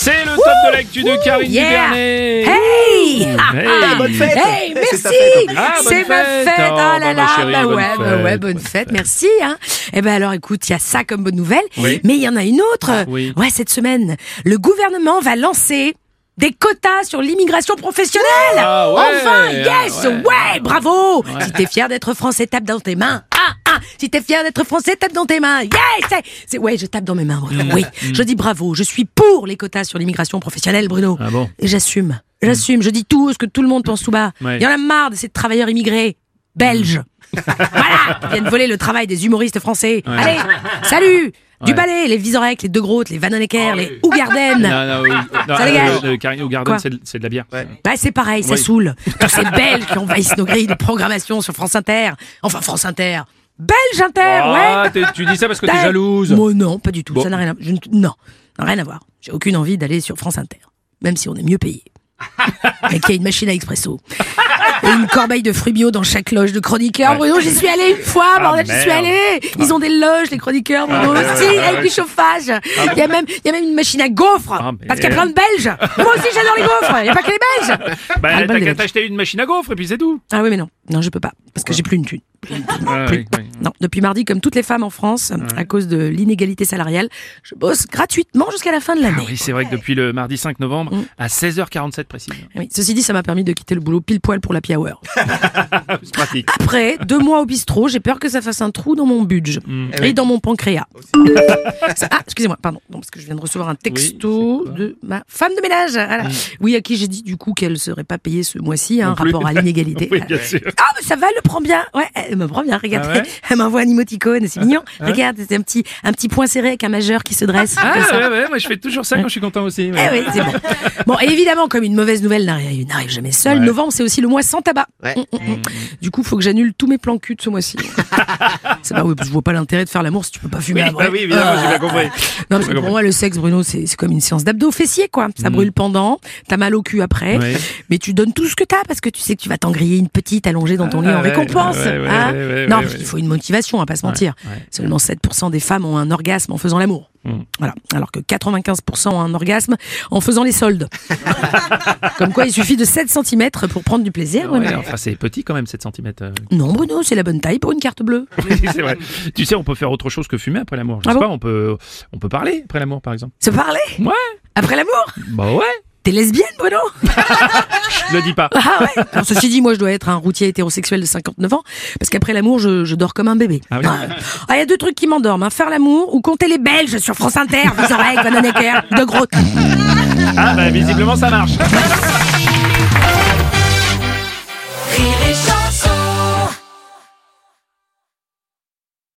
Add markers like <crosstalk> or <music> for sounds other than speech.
C'est le top de l'actu de Karine Yeah. Duvernay. Hey Hey. bonne fête. Hey, merci fête, Ah, C'est ma fête. Oh, Oh bah, là là chérie, Bah ouais, bah ouais, bonne bonne fête, merci hein. Eh ben alors écoute, il y a ça comme bonne nouvelle, Oui. mais il y en a une autre. oui. Ouais, cette semaine, le gouvernement va lancer des quotas sur l'immigration professionnelle Ah ouais, Enfin, yes ah ouais. ouais. bravo Si t'es fier d'être français, tape dans tes mains Ah, ah Si t'es fier d'être français, tape dans tes mains Yes c'est- Ouais, je tape dans mes mains, Bruno. Mm. Oui, je dis bravo, je suis pour les quotas sur l'immigration professionnelle, Bruno. Ah bon Et j'assume. J'assume. Je dis tout ce que tout le monde pense tout bas. Il Ouais. y en a marre de ces travailleurs immigrés belges. <laughs> voilà, qui viennent voler le travail des humoristes français. Allez, salut Du Ouais. balai, les Vizorek, les De Groot, les Van Honecker, les Ougarden. Non, non, oui. Non, Ça euh, dégage. euh, Karine Ougarden, c'est de- c'est de la bière. Ouais, c'est pareil, ça Oui. saoule. Tous ces Belges qui envahissent nos grilles de programmation sur France Inter. Enfin, France Inter. Belge Inter, Ah, ouais. t'es- tu dis ça parce que t'es Ouais. jalouse. Moi, non, pas du tout. Bon. Ça n'a rien à... je ne- Non, rien à voir. J'ai aucune envie d'aller sur France Inter. Même si on est mieux payé. <laughs> Mais qu'il y a une machine à expresso. Et une corbeille de fruits bio dans chaque loge de chroniqueurs. Bruno, j'y suis allé une fois, bordel, j'y suis merde. allé. Ils ont des loges, les chroniqueurs, Bruno. Ah, si, ouais. avec du chauffage. Il y a même, il y a même une machine à gaufres. Ah, parce qu'il y a plein de Belges. Moi aussi, j'adore les gaufres. Il n'y a pas que les Belges. Bah, Ah, t'as qu'à Belges. t'acheter une machine à gaufres et puis c'est tout. Ah oui, mais non. Non, je peux pas. Parce que j'ai plus une thune. Plus. oui, oui. Non, depuis mardi, comme toutes les femmes en France, à cause de l'inégalité salariale, je bosse gratuitement jusqu'à la fin de Ah l'année. oui, c'est vrai que depuis le mardi 5 novembre, Mm. à 16h47 précis. Oui, ceci dit, ça m'a permis de quitter le boulot pile poil pour la hour. <laughs> c'est pratique. Après, deux mois au bistrot, j'ai peur que ça fasse un trou dans mon budget Mm. et dans mon pancréas. Ça- ah, excusez-moi, pardon, non, parce que je viens de recevoir un texto de ma femme de ménage. Voilà. Mm. Oui, à qui j'ai dit du coup qu'elle serait pas payée ce mois-ci, hein, Non plus. rapport à l'inégalité. <laughs> Oui, bien sûr. Ah, mais ça va, elle le prend bien. Ouais, elle me prend bien. Regarde, Ah ouais? Elle m'envoie un emoticône, c'est mignon. Regarde, c'est un petit, un petit point serré avec un majeur qui se dresse. Ah comme ça. ouais, ouais, moi je fais toujours ça quand je suis content aussi. ouais. Eh oui, c'est bon. Bon, et évidemment, comme une mauvaise nouvelle n'arrive jamais seule, Ouais. novembre, c'est aussi le mois sans tabac. Ouais. Mm, mm, mm. Du coup, faut que j'annule tous mes plans cul de ce mois-ci. <laughs> c'est pas, je vois pas l'intérêt de faire l'amour si tu peux pas fumer Oui, après. bah oui, évidemment, j'ai bien compris. Non, parce que pour compris. moi, le sexe, Bruno, c'est c'est comme une séance d'abdos fessiers, quoi. Ça brûle pendant, t'as mal au cul après, Ouais. mais tu donnes tout ce que t'as parce que tu sais que tu vas t'en griller une petite allongée dans ton lit Ah en ouais, récompense. ouais, ouais, hein. ouais, ouais, non, ouais, parce ouais. qu'il faut une motivation, à pas se mentir. ouais. Seulement 7% des femmes ont un orgasme en faisant l'amour. Mm. Voilà. Alors que 95% ont un orgasme en faisant les soldes. <laughs> Comme quoi, il suffit de 7 cm pour prendre du plaisir. Ouais, enfin, c'est petit quand même, 7 cm. Non, Bruno, c'est la bonne taille pour une carte bleue. <laughs> c'est vrai. Tu sais, on peut faire autre chose que fumer après l'amour. Je Ah sais bon pas, on peut, on peut parler après l'amour, par exemple. Se parler? Ouais. Après l'amour? Bah ouais. T'es lesbienne, Bruno <laughs> Je le dis pas. Ah ouais Alors, Ceci dit, moi, je dois être un routier hétérosexuel de 59 ans, parce qu'après l'amour, je, je dors comme un bébé. Ah oui. Ah, il y a deux trucs qui m'endorment, hein, faire l'amour ou compter les Belges sur France Inter, oreilles, Van Honecker, de gros. Ah bah visiblement ça marche. <laughs>